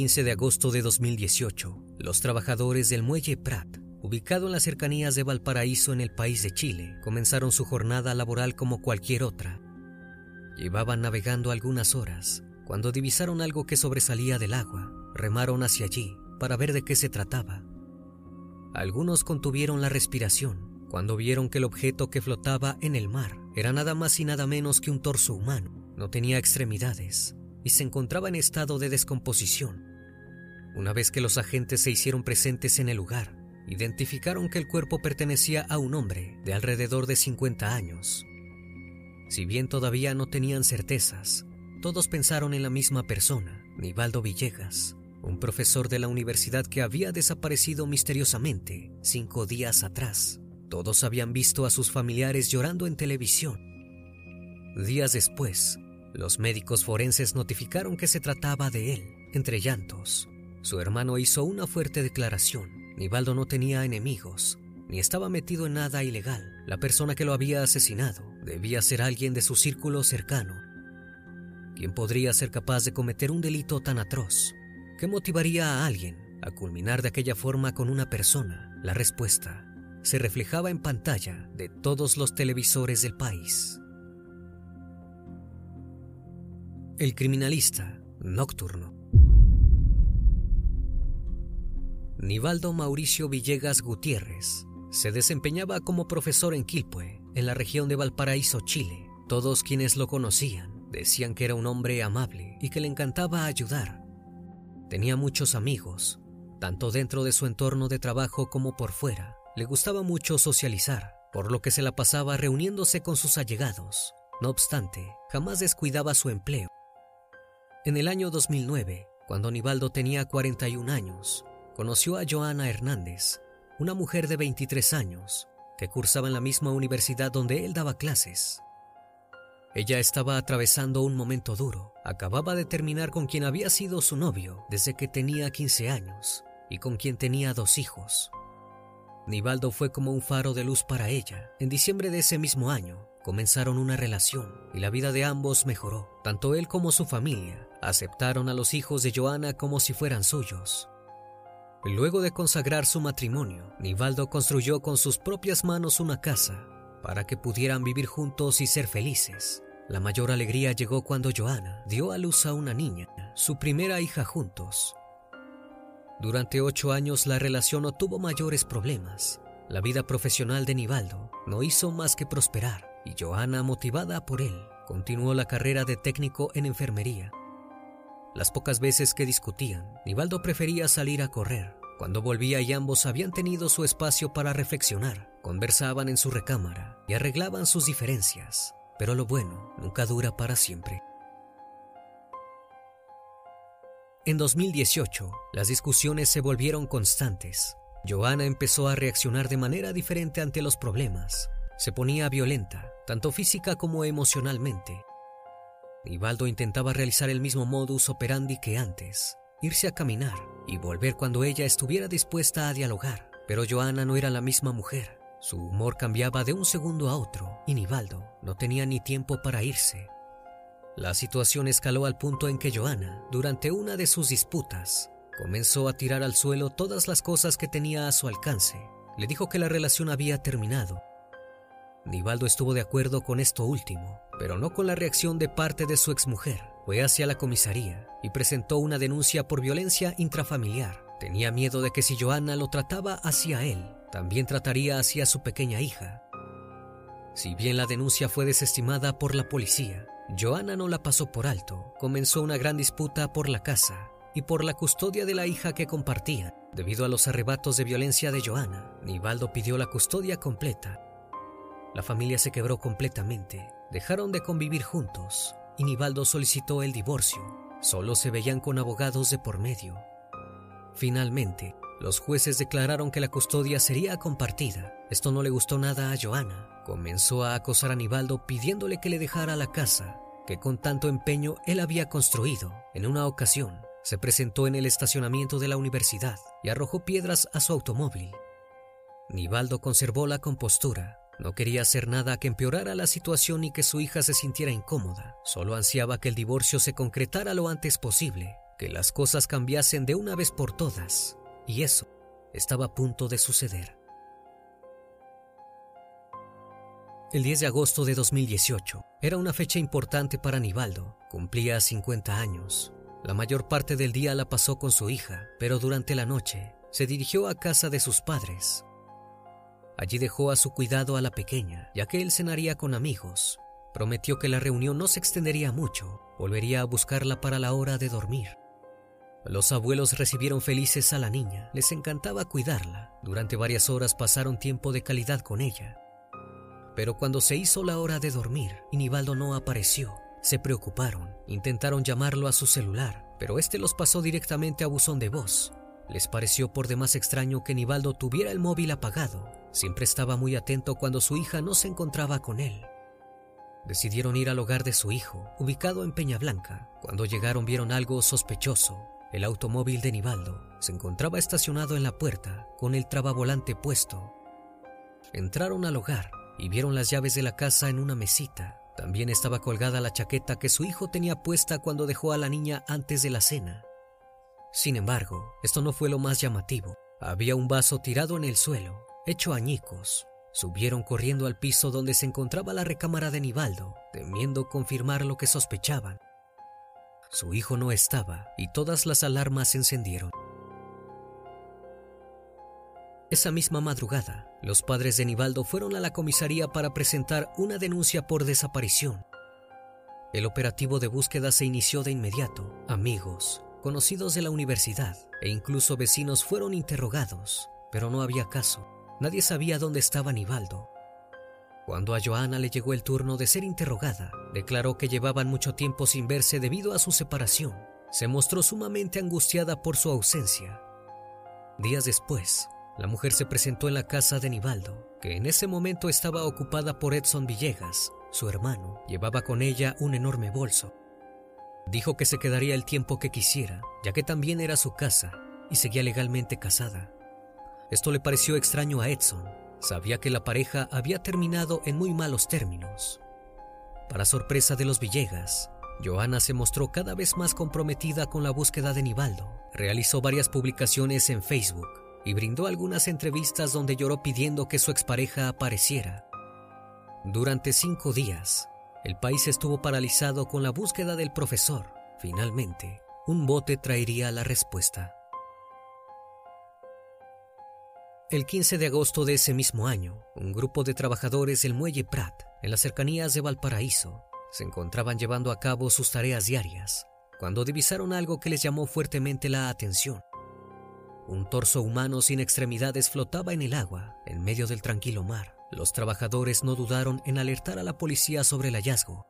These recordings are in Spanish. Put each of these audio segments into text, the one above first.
15 de agosto de 2018, los trabajadores del muelle Prat, ubicado en las cercanías de Valparaíso en el país de Chile, comenzaron su jornada laboral como cualquier otra. Llevaban navegando algunas horas cuando divisaron algo que sobresalía del agua. Remaron hacia allí para ver de qué se trataba. Algunos contuvieron la respiración cuando vieron que el objeto que flotaba en el mar era nada más y nada menos que un torso humano. No tenía extremidades y se encontraba en estado de descomposición. Una vez que los agentes se hicieron presentes en el lugar, identificaron que el cuerpo pertenecía a un hombre de alrededor de 50 años. Si bien todavía no tenían certezas, todos pensaron en la misma persona, Nivaldo Villegas, un profesor de la universidad que había desaparecido misteriosamente cinco días atrás. Todos habían visto a sus familiares llorando en televisión. Días después, los médicos forenses notificaron que se trataba de él, entre llantos. Su hermano hizo una fuerte declaración. Nivaldo no tenía enemigos, ni estaba metido en nada ilegal. La persona que lo había asesinado debía ser alguien de su círculo cercano. ¿Quién podría ser capaz de cometer un delito tan atroz? ¿Qué motivaría a alguien a culminar de aquella forma con una persona? La respuesta se reflejaba en pantalla de todos los televisores del país. El criminalista nocturno. Nivaldo Mauricio Villegas Gutiérrez se desempeñaba como profesor en Quilpue, en la región de Valparaíso, Chile. Todos quienes lo conocían decían que era un hombre amable y que le encantaba ayudar. Tenía muchos amigos, tanto dentro de su entorno de trabajo como por fuera. Le gustaba mucho socializar, por lo que se la pasaba reuniéndose con sus allegados. No obstante, jamás descuidaba su empleo. En el año 2009, cuando Nivaldo tenía 41 años, conoció a Joana Hernández, una mujer de 23 años, que cursaba en la misma universidad donde él daba clases. Ella estaba atravesando un momento duro. Acababa de terminar con quien había sido su novio desde que tenía 15 años y con quien tenía dos hijos. Nivaldo fue como un faro de luz para ella. En diciembre de ese mismo año, comenzaron una relación y la vida de ambos mejoró. Tanto él como su familia aceptaron a los hijos de Joana como si fueran suyos. Luego de consagrar su matrimonio, Nivaldo construyó con sus propias manos una casa para que pudieran vivir juntos y ser felices. La mayor alegría llegó cuando Joana dio a luz a una niña, su primera hija juntos. Durante ocho años la relación no tuvo mayores problemas. La vida profesional de Nivaldo no hizo más que prosperar y Joana, motivada por él, continuó la carrera de técnico en enfermería. Las pocas veces que discutían, Nivaldo prefería salir a correr. Cuando volvía y ambos habían tenido su espacio para reflexionar, conversaban en su recámara y arreglaban sus diferencias. Pero lo bueno nunca dura para siempre. En 2018, las discusiones se volvieron constantes. Joana empezó a reaccionar de manera diferente ante los problemas. Se ponía violenta, tanto física como emocionalmente. Nivaldo intentaba realizar el mismo modus operandi que antes, irse a caminar y volver cuando ella estuviera dispuesta a dialogar. Pero Joana no era la misma mujer. Su humor cambiaba de un segundo a otro y Nivaldo no tenía ni tiempo para irse la situación escaló al punto en que Joana, durante una de sus disputas, comenzó a tirar al suelo todas las cosas que tenía a su alcance. Le dijo que la relación había terminado. Nivaldo estuvo de acuerdo con esto último, pero no con la reacción de parte de su exmujer. Fue hacia la comisaría y presentó una denuncia por violencia intrafamiliar. Tenía miedo de que si Joana lo trataba hacia él, también trataría hacia su pequeña hija. Si bien la denuncia fue desestimada por la policía, Joana no la pasó por alto. Comenzó una gran disputa por la casa y por la custodia de la hija que compartían. Debido a los arrebatos de violencia de Joana, Nivaldo pidió la custodia completa. La familia se quebró completamente. Dejaron de convivir juntos y Nivaldo solicitó el divorcio. Solo se veían con abogados de por medio. Finalmente, los jueces declararon que la custodia sería compartida. Esto no le gustó nada a Joana, comenzó a acosar a Nivaldo pidiéndole que le dejara la casa que con tanto empeño él había construido. En una ocasión, se presentó en el estacionamiento de la universidad y arrojó piedras a su automóvil. Nivaldo conservó la compostura. No quería hacer nada que empeorara la situación y que su hija se sintiera incómoda. Solo ansiaba que el divorcio se concretara lo antes posible, que las cosas cambiasen de una vez por todas. Y eso estaba a punto de suceder. El 10 de agosto de 2018 era una fecha importante para Nivaldo. Cumplía 50 años. La mayor parte del día la pasó con su hija, pero durante la noche se dirigió a casa de sus padres. Allí dejó a su cuidado a la pequeña, ya que él cenaría con amigos. Prometió que la reunión no se extendería mucho, volvería a buscarla para la hora de dormir. Los abuelos recibieron felices a la niña, les encantaba cuidarla. Durante varias horas pasaron tiempo de calidad con ella. Pero cuando se hizo la hora de dormir y Nivaldo no apareció, se preocuparon, intentaron llamarlo a su celular, pero este los pasó directamente a buzón de voz. Les pareció por demás extraño que Nivaldo tuviera el móvil apagado. Siempre estaba muy atento cuando su hija no se encontraba con él. Decidieron ir al hogar de su hijo, ubicado en Peña Blanca. Cuando llegaron vieron algo sospechoso. El automóvil de Nivaldo se encontraba estacionado en la puerta, con el trabavolante puesto. Entraron al hogar y vieron las llaves de la casa en una mesita. También estaba colgada la chaqueta que su hijo tenía puesta cuando dejó a la niña antes de la cena. Sin embargo, esto no fue lo más llamativo. Había un vaso tirado en el suelo, hecho añicos. Subieron corriendo al piso donde se encontraba la recámara de Nivaldo, temiendo confirmar lo que sospechaban. Su hijo no estaba y todas las alarmas se encendieron. Esa misma madrugada, los padres de Nivaldo fueron a la comisaría para presentar una denuncia por desaparición. El operativo de búsqueda se inició de inmediato. Amigos, conocidos de la universidad e incluso vecinos fueron interrogados, pero no había caso. Nadie sabía dónde estaba Nivaldo. Cuando a Joana le llegó el turno de ser interrogada, declaró que llevaban mucho tiempo sin verse debido a su separación. Se mostró sumamente angustiada por su ausencia. Días después, la mujer se presentó en la casa de Nivaldo, que en ese momento estaba ocupada por Edson Villegas, su hermano, llevaba con ella un enorme bolso. Dijo que se quedaría el tiempo que quisiera, ya que también era su casa y seguía legalmente casada. Esto le pareció extraño a Edson. Sabía que la pareja había terminado en muy malos términos. Para sorpresa de los Villegas, Joana se mostró cada vez más comprometida con la búsqueda de Nivaldo. Realizó varias publicaciones en Facebook y brindó algunas entrevistas donde lloró pidiendo que su expareja apareciera. Durante cinco días, el país estuvo paralizado con la búsqueda del profesor. Finalmente, un bote traería la respuesta. El 15 de agosto de ese mismo año, un grupo de trabajadores del muelle Prat, en las cercanías de Valparaíso, se encontraban llevando a cabo sus tareas diarias, cuando divisaron algo que les llamó fuertemente la atención. Un torso humano sin extremidades flotaba en el agua, en medio del tranquilo mar. Los trabajadores no dudaron en alertar a la policía sobre el hallazgo.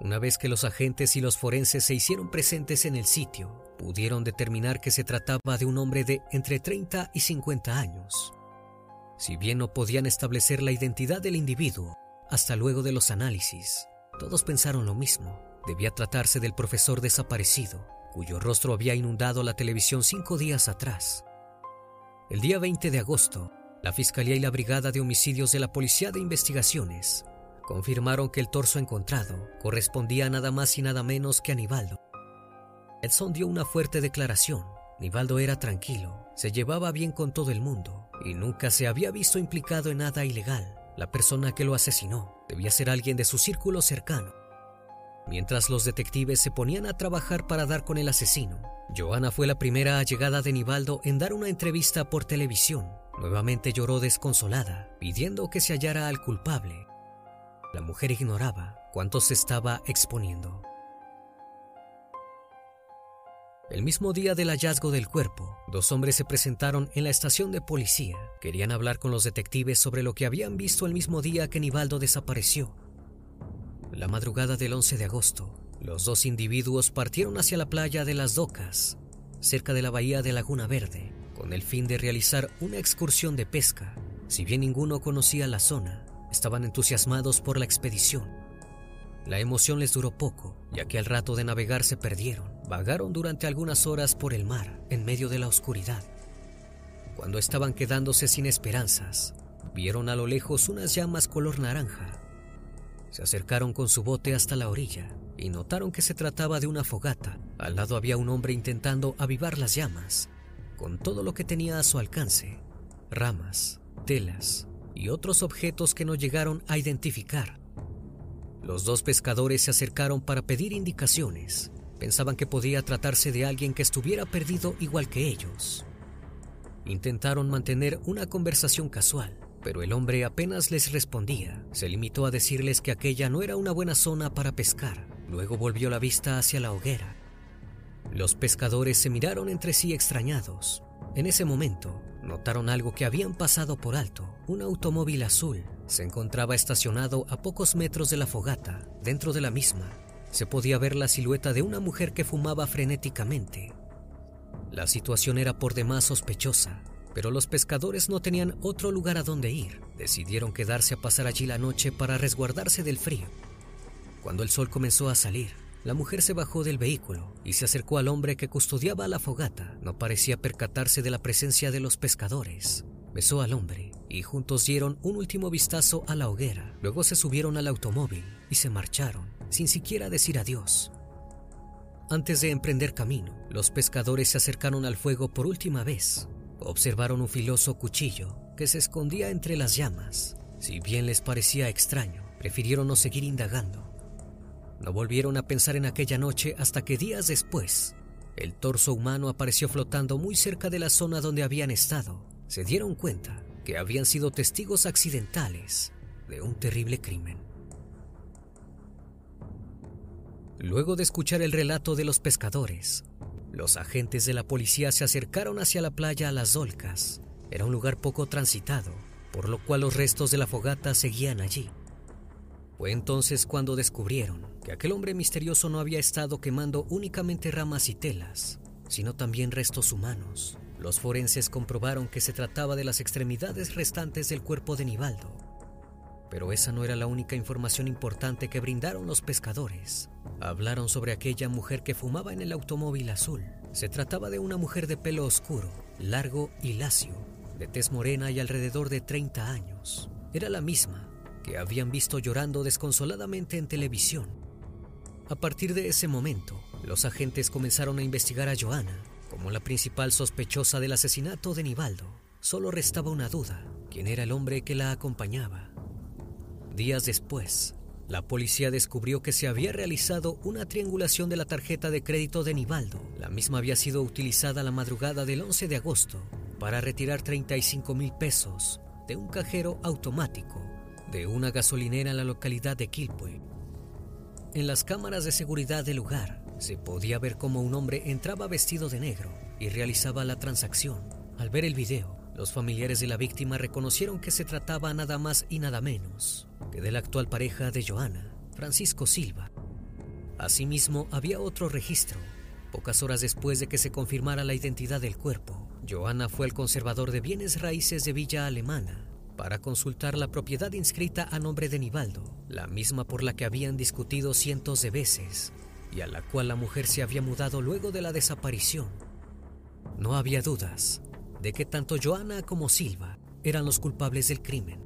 Una vez que los agentes y los forenses se hicieron presentes en el sitio, pudieron determinar que se trataba de un hombre de entre 30 y 50 años. Si bien no podían establecer la identidad del individuo, hasta luego de los análisis, todos pensaron lo mismo. Debía tratarse del profesor desaparecido, cuyo rostro había inundado la televisión cinco días atrás. El día 20 de agosto, la Fiscalía y la Brigada de Homicidios de la Policía de Investigaciones confirmaron que el torso encontrado correspondía nada más y nada menos que a Nivaldo. Edson dio una fuerte declaración. Nivaldo era tranquilo, se llevaba bien con todo el mundo y nunca se había visto implicado en nada ilegal. La persona que lo asesinó debía ser alguien de su círculo cercano Mientras los detectives se ponían a trabajar para dar con el asesino, Joana fue la primera allegada de Nivaldo en dar una entrevista por televisión. Nuevamente lloró desconsolada, pidiendo que se hallara al culpable. La mujer ignoraba cuánto se estaba exponiendo. El mismo día del hallazgo del cuerpo, dos hombres se presentaron en la estación de policía. Querían hablar con los detectives sobre lo que habían visto el mismo día que Nivaldo desapareció. La madrugada del 11 de agosto, los dos individuos partieron hacia la playa de las Docas, cerca de la bahía de Laguna Verde, con el fin de realizar una excursión de pesca. Si bien ninguno conocía la zona, estaban entusiasmados por la expedición. La emoción les duró poco, ya que al rato de navegar se perdieron. Vagaron durante algunas horas por el mar, en medio de la oscuridad. Cuando estaban quedándose sin esperanzas, vieron a lo lejos unas llamas color naranja se acercaron con su bote hasta la orilla y notaron que se trataba de una fogata. Al lado había un hombre intentando avivar las llamas, con todo lo que tenía a su alcance, ramas, telas y otros objetos que no llegaron a identificar. Los dos pescadores se acercaron para pedir indicaciones. Pensaban que podía tratarse de alguien que estuviera perdido igual que ellos. Intentaron mantener una conversación casual, pero el hombre apenas les respondía. Se limitó a decirles que aquella no era una buena zona para pescar. Luego volvió la vista hacia la hoguera. Los pescadores se miraron entre sí extrañados. En ese momento, notaron algo que habían pasado por alto. Un automóvil azul se encontraba estacionado a pocos metros de la fogata. Dentro de la misma, se podía ver la silueta de una mujer que fumaba frenéticamente. La situación era por demás sospechosa, pero los pescadores no tenían otro lugar a donde ir. Decidieron quedarse a pasar allí la noche para resguardarse del frío. Cuando el sol comenzó a salir, la mujer se bajó del vehículo y se acercó al hombre que custodiaba la fogata. No parecía percatarse de la presencia de los pescadores. Besó al hombre y juntos dieron un último vistazo a la hoguera. Luego se subieron al automóvil y se marcharon, sin siquiera decir adiós. Antes de emprender camino, los pescadores se acercaron al fuego por última vez observaron un filoso cuchillo que se escondía entre las llamas. Si bien les parecía extraño, prefirieron no seguir indagando. No volvieron a pensar en aquella noche hasta que días después, el torso humano apareció flotando muy cerca de la zona donde habían estado. Se dieron cuenta que habían sido testigos accidentales de un terrible crimen. Luego de escuchar el relato de los pescadores, los agentes de la policía se acercaron hacia la playa a las Dolcas. Era un lugar poco transitado, por lo cual los restos de la fogata seguían allí. Fue entonces cuando descubrieron que aquel hombre misterioso no había estado quemando únicamente ramas y telas, sino también restos humanos. Los forenses comprobaron que se trataba de las extremidades restantes del cuerpo de Nivaldo. Pero esa no era la única información importante que brindaron los pescadores. Hablaron sobre aquella mujer que fumaba en el automóvil azul. Se trataba de una mujer de pelo oscuro, largo y lacio, de tez morena y alrededor de 30 años. Era la misma que habían visto llorando desconsoladamente en televisión. A partir de ese momento, los agentes comenzaron a investigar a Joana como la principal sospechosa del asesinato de Nivaldo. Solo restaba una duda, ¿quién era el hombre que la acompañaba? Días después, la policía descubrió que se había realizado una triangulación de la tarjeta de crédito de Nivaldo. La misma había sido utilizada la madrugada del 11 de agosto para retirar 35 mil pesos de un cajero automático de una gasolinera en la localidad de Quilpue. En las cámaras de seguridad del lugar se podía ver cómo un hombre entraba vestido de negro y realizaba la transacción. Al ver el video, los familiares de la víctima reconocieron que se trataba nada más y nada menos que de la actual pareja de Joana, Francisco Silva. Asimismo, había otro registro. Pocas horas después de que se confirmara la identidad del cuerpo, Joana fue el conservador de bienes raíces de Villa Alemana para consultar la propiedad inscrita a nombre de Nivaldo, la misma por la que habían discutido cientos de veces y a la cual la mujer se había mudado luego de la desaparición. No había dudas de que tanto Joana como Silva eran los culpables del crimen.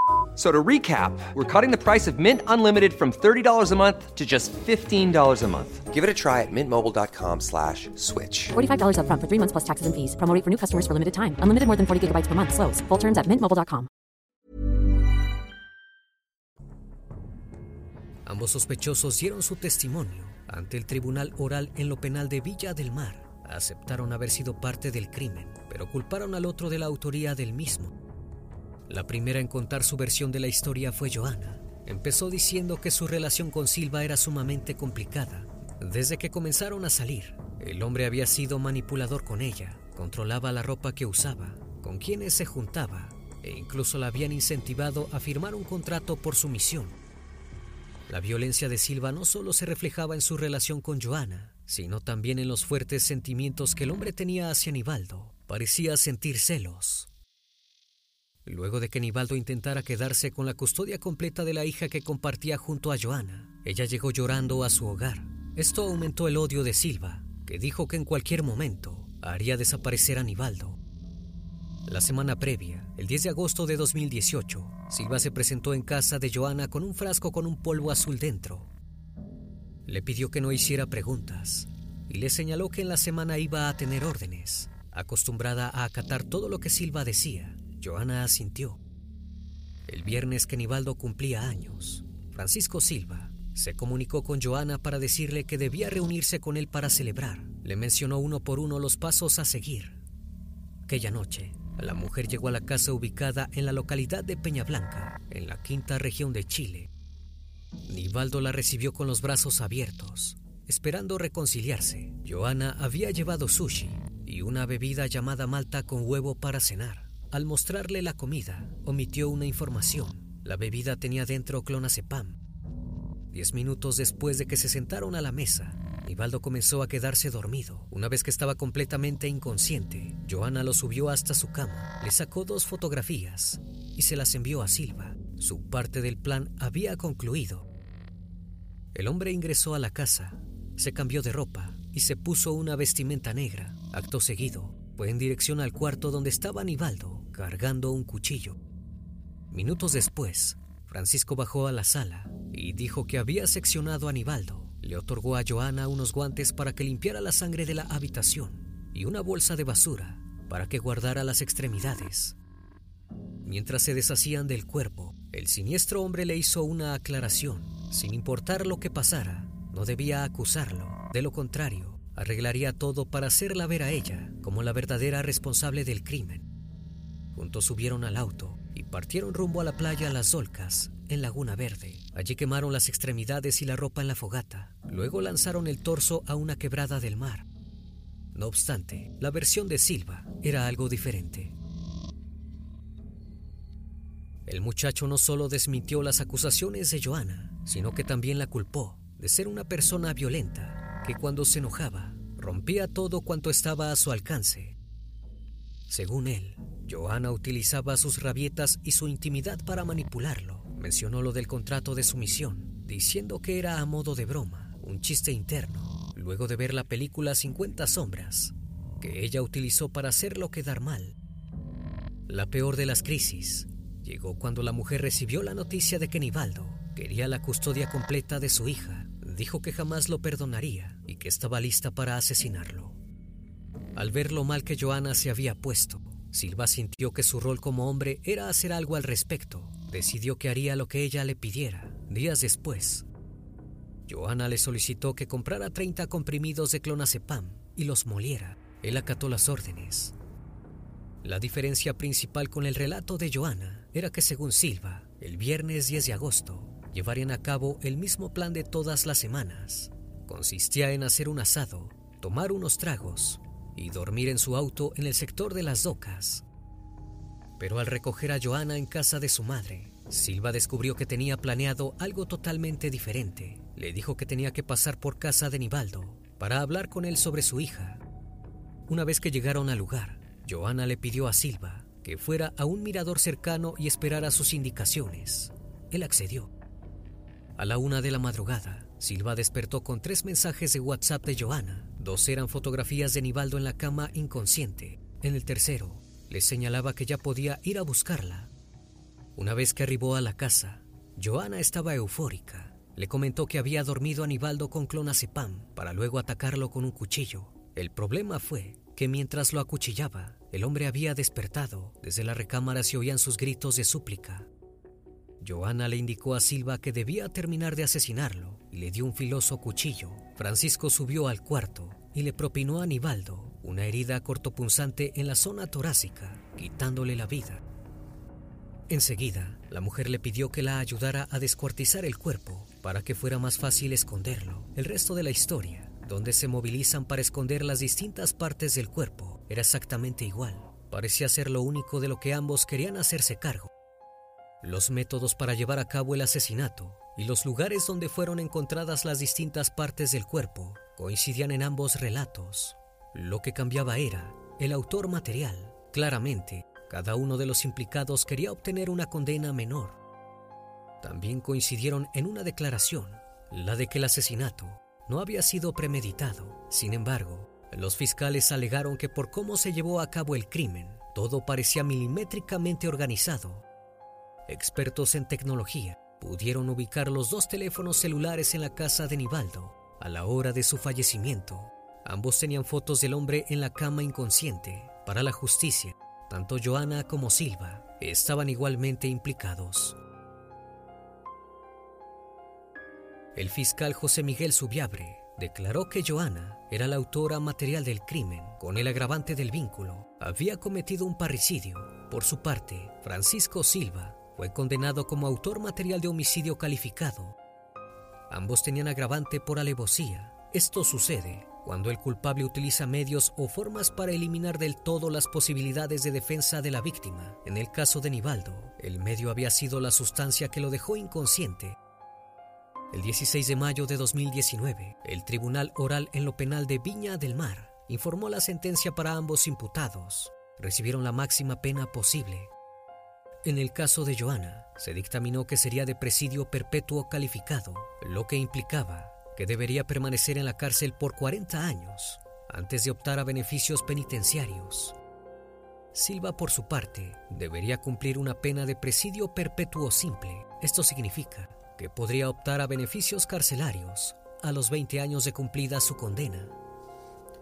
So to recap, we're cutting the price of Mint Unlimited from $30 a month to just $15 a month. Give it a try at mintmobile.com slash switch. $45 upfront for three months plus taxes and fees. Promo rate for new customers for limited time. Unlimited more than 40 gigabytes per month. Slows. Full terms at mintmobile.com. Ambos sospechosos dieron su testimonio ante el tribunal oral en lo penal de Villa del Mar. Aceptaron haber sido parte del crimen, pero culparon al otro de la autoría del mismo. La primera en contar su versión de la historia fue Joana. Empezó diciendo que su relación con Silva era sumamente complicada. Desde que comenzaron a salir, el hombre había sido manipulador con ella, controlaba la ropa que usaba, con quienes se juntaba e incluso la habían incentivado a firmar un contrato por su misión. La violencia de Silva no solo se reflejaba en su relación con Joana, sino también en los fuertes sentimientos que el hombre tenía hacia Nivaldo. Parecía sentir celos. Luego de que Nivaldo intentara quedarse con la custodia completa de la hija que compartía junto a Joana, ella llegó llorando a su hogar. Esto aumentó el odio de Silva, que dijo que en cualquier momento haría desaparecer a Nivaldo. La semana previa, el 10 de agosto de 2018, Silva se presentó en casa de Joana con un frasco con un polvo azul dentro. Le pidió que no hiciera preguntas y le señaló que en la semana iba a tener órdenes. Acostumbrada a acatar todo lo que Silva decía, Joana asintió. El viernes que Nivaldo cumplía años, Francisco Silva se comunicó con Joana para decirle que debía reunirse con él para celebrar. Le mencionó uno por uno los pasos a seguir. Aquella noche, la mujer llegó a la casa ubicada en la localidad de Peña Blanca, en la quinta región de Chile. Nivaldo la recibió con los brazos abiertos, esperando reconciliarse. Joana había llevado sushi y una bebida llamada malta con huevo para cenar. Al mostrarle la comida, omitió una información. La bebida tenía dentro clonazepam. Diez minutos después de que se sentaron a la mesa, Aníbaldo comenzó a quedarse dormido. Una vez que estaba completamente inconsciente, Joana lo subió hasta su cama, le sacó dos fotografías y se las envió a Silva. Su parte del plan había concluido. El hombre ingresó a la casa, se cambió de ropa y se puso una vestimenta negra. Acto seguido, en dirección al cuarto donde estaba Aníbaldo, cargando un cuchillo. Minutos después, Francisco bajó a la sala y dijo que había seccionado a Aníbaldo. Le otorgó a Joana unos guantes para que limpiara la sangre de la habitación y una bolsa de basura para que guardara las extremidades. Mientras se deshacían del cuerpo, el siniestro hombre le hizo una aclaración. Sin importar lo que pasara, no debía acusarlo. De lo contrario, arreglaría todo para hacerla ver a ella como la verdadera responsable del crimen. Juntos subieron al auto y partieron rumbo a la playa Las Olcas, en Laguna Verde. Allí quemaron las extremidades y la ropa en la fogata. Luego lanzaron el torso a una quebrada del mar. No obstante, la versión de Silva era algo diferente. El muchacho no solo desmintió las acusaciones de Joana, sino que también la culpó de ser una persona violenta que cuando se enojaba rompía todo cuanto estaba a su alcance. Según él, Joana utilizaba sus rabietas y su intimidad para manipularlo. Mencionó lo del contrato de sumisión, diciendo que era a modo de broma, un chiste interno, luego de ver la película 50 sombras, que ella utilizó para hacerlo quedar mal. La peor de las crisis llegó cuando la mujer recibió la noticia de que Nivaldo quería la custodia completa de su hija. Dijo que jamás lo perdonaría y que estaba lista para asesinarlo. Al ver lo mal que Joana se había puesto, Silva sintió que su rol como hombre era hacer algo al respecto. Decidió que haría lo que ella le pidiera. Días después, Joana le solicitó que comprara 30 comprimidos de clonazepam y los moliera. Él acató las órdenes. La diferencia principal con el relato de Joana era que según Silva, el viernes 10 de agosto, llevarían a cabo el mismo plan de todas las semanas. Consistía en hacer un asado, tomar unos tragos y dormir en su auto en el sector de las docas. Pero al recoger a Joana en casa de su madre, Silva descubrió que tenía planeado algo totalmente diferente. Le dijo que tenía que pasar por casa de Nibaldo para hablar con él sobre su hija. Una vez que llegaron al lugar, Joana le pidió a Silva que fuera a un mirador cercano y esperara sus indicaciones. Él accedió. A la una de la madrugada, Silva despertó con tres mensajes de WhatsApp de Joana. Dos eran fotografías de Nivaldo en la cama inconsciente. En el tercero, le señalaba que ya podía ir a buscarla. Una vez que arribó a la casa, Joana estaba eufórica. Le comentó que había dormido a Nivaldo con clonazepam para luego atacarlo con un cuchillo. El problema fue que mientras lo acuchillaba, el hombre había despertado. Desde la recámara se oían sus gritos de súplica. Joana le indicó a Silva que debía terminar de asesinarlo y le dio un filoso cuchillo. Francisco subió al cuarto y le propinó a Nivaldo una herida cortopunzante en la zona torácica, quitándole la vida. Enseguida, la mujer le pidió que la ayudara a descuartizar el cuerpo para que fuera más fácil esconderlo. El resto de la historia, donde se movilizan para esconder las distintas partes del cuerpo, era exactamente igual. Parecía ser lo único de lo que ambos querían hacerse cargo. Los métodos para llevar a cabo el asesinato y los lugares donde fueron encontradas las distintas partes del cuerpo coincidían en ambos relatos. Lo que cambiaba era el autor material. Claramente, cada uno de los implicados quería obtener una condena menor. También coincidieron en una declaración, la de que el asesinato no había sido premeditado. Sin embargo, los fiscales alegaron que por cómo se llevó a cabo el crimen, todo parecía milimétricamente organizado Expertos en tecnología pudieron ubicar los dos teléfonos celulares en la casa de Nivaldo a la hora de su fallecimiento. Ambos tenían fotos del hombre en la cama inconsciente. Para la justicia, tanto Joana como Silva estaban igualmente implicados. El fiscal José Miguel Subiabre declaró que Joana era la autora material del crimen con el agravante del vínculo. Había cometido un parricidio. Por su parte, Francisco Silva fue condenado como autor material de homicidio calificado. Ambos tenían agravante por alevosía. Esto sucede cuando el culpable utiliza medios o formas para eliminar del todo las posibilidades de defensa de la víctima. En el caso de Nivaldo, el medio había sido la sustancia que lo dejó inconsciente. El 16 de mayo de 2019, el Tribunal Oral en lo Penal de Viña del Mar informó la sentencia para ambos imputados. Recibieron la máxima pena posible. En el caso de Joana, se dictaminó que sería de presidio perpetuo calificado, lo que implicaba que debería permanecer en la cárcel por 40 años antes de optar a beneficios penitenciarios. Silva, por su parte, debería cumplir una pena de presidio perpetuo simple. Esto significa que podría optar a beneficios carcelarios a los 20 años de cumplida su condena.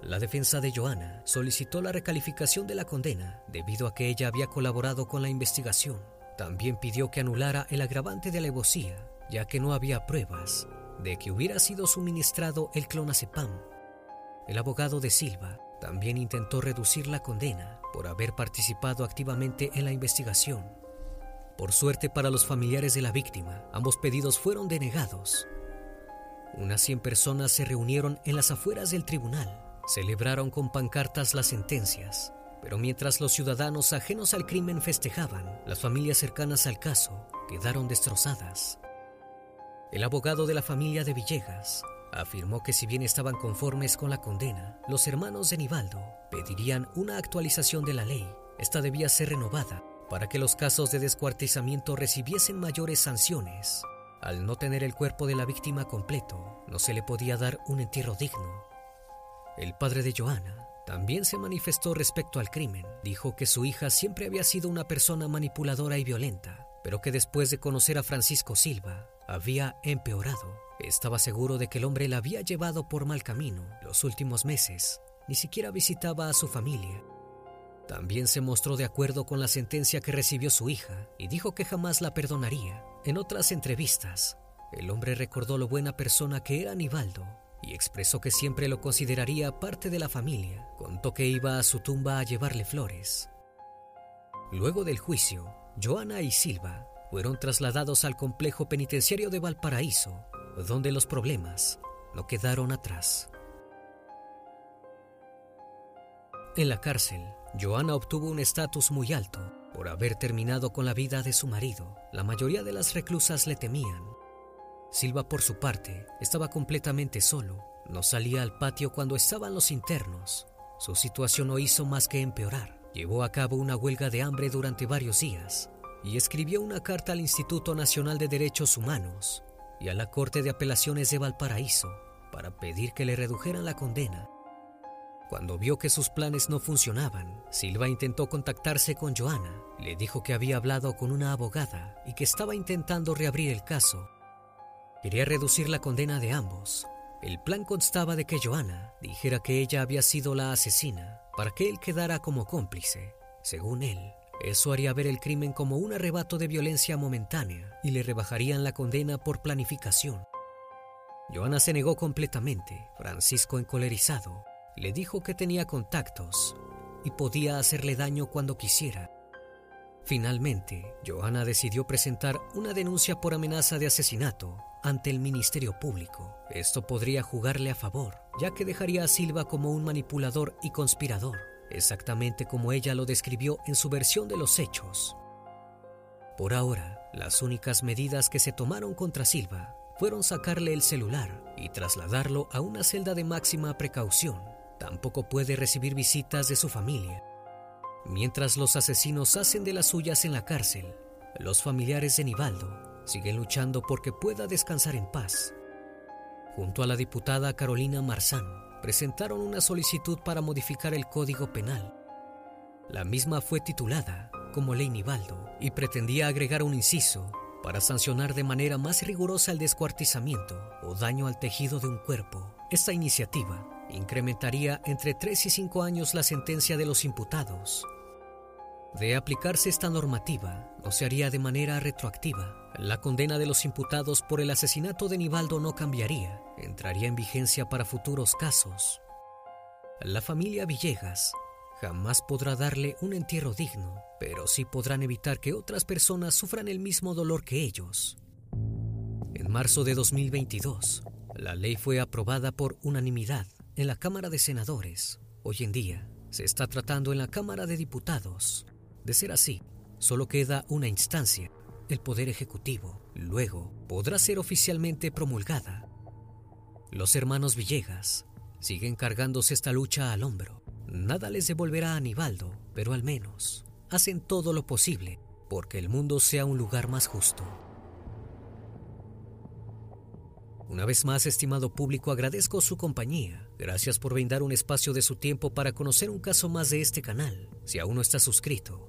La defensa de Joana solicitó la recalificación de la condena debido a que ella había colaborado con la investigación. También pidió que anulara el agravante de alevosía, ya que no había pruebas de que hubiera sido suministrado el clonazepam. El abogado de Silva también intentó reducir la condena por haber participado activamente en la investigación. Por suerte para los familiares de la víctima, ambos pedidos fueron denegados. Unas 100 personas se reunieron en las afueras del tribunal, celebraron con pancartas las sentencias, pero mientras los ciudadanos ajenos al crimen festejaban, las familias cercanas al caso quedaron destrozadas. El abogado de la familia de Villegas afirmó que si bien estaban conformes con la condena, los hermanos de Nivaldo pedirían una actualización de la ley. Esta debía ser renovada para que los casos de descuartizamiento recibiesen mayores sanciones. Al no tener el cuerpo de la víctima completo, no se le podía dar un entierro digno. El padre de Joana también se manifestó respecto al crimen. Dijo que su hija siempre había sido una persona manipuladora y violenta, pero que después de conocer a Francisco Silva, había empeorado. Estaba seguro de que el hombre la había llevado por mal camino. Los últimos meses ni siquiera visitaba a su familia. También se mostró de acuerdo con la sentencia que recibió su hija y dijo que jamás la perdonaría. En otras entrevistas, el hombre recordó lo buena persona que era Nivaldo y expresó que siempre lo consideraría parte de la familia. Contó que iba a su tumba a llevarle flores. Luego del juicio, Joana y Silva fueron trasladados al complejo penitenciario de Valparaíso, donde los problemas no quedaron atrás. En la cárcel, Joana obtuvo un estatus muy alto por haber terminado con la vida de su marido. La mayoría de las reclusas le temían. Silva, por su parte, estaba completamente solo. No salía al patio cuando estaban los internos. Su situación no hizo más que empeorar. Llevó a cabo una huelga de hambre durante varios días y escribió una carta al Instituto Nacional de Derechos Humanos y a la Corte de Apelaciones de Valparaíso para pedir que le redujeran la condena. Cuando vio que sus planes no funcionaban, Silva intentó contactarse con Joana. Le dijo que había hablado con una abogada y que estaba intentando reabrir el caso. Quería reducir la condena de ambos. El plan constaba de que Joana dijera que ella había sido la asesina para que él quedara como cómplice. Según él, eso haría ver el crimen como un arrebato de violencia momentánea y le rebajarían la condena por planificación. Joana se negó completamente. Francisco, encolerizado, le dijo que tenía contactos y podía hacerle daño cuando quisiera. Finalmente, Joana decidió presentar una denuncia por amenaza de asesinato ante el Ministerio Público. Esto podría jugarle a favor, ya que dejaría a Silva como un manipulador y conspirador exactamente como ella lo describió en su versión de los hechos. Por ahora, las únicas medidas que se tomaron contra Silva fueron sacarle el celular y trasladarlo a una celda de máxima precaución. Tampoco puede recibir visitas de su familia. Mientras los asesinos hacen de las suyas en la cárcel, los familiares de Nivaldo siguen luchando porque pueda descansar en paz. Junto a la diputada Carolina Marzán, presentaron una solicitud para modificar el Código Penal. La misma fue titulada como Ley Nivaldo y pretendía agregar un inciso para sancionar de manera más rigurosa el descuartizamiento o daño al tejido de un cuerpo. Esta iniciativa incrementaría entre 3 y 5 años la sentencia de los imputados. De aplicarse esta normativa, no se haría de manera retroactiva. La condena de los imputados por el asesinato de Nivaldo no cambiaría entraría en vigencia para futuros casos. La familia Villegas jamás podrá darle un entierro digno, pero sí podrán evitar que otras personas sufran el mismo dolor que ellos. En marzo de 2022, la ley fue aprobada por unanimidad en la Cámara de Senadores. Hoy en día, se está tratando en la Cámara de Diputados. De ser así, solo queda una instancia el Poder Ejecutivo. Luego podrá ser oficialmente promulgada. Los hermanos Villegas siguen cargándose esta lucha al hombro. Nada les devolverá a Aníbaldo, pero al menos hacen todo lo posible porque el mundo sea un lugar más justo. Una vez más, estimado público, agradezco su compañía. Gracias por brindar un espacio de su tiempo para conocer un caso más de este canal. Si aún no estás suscrito,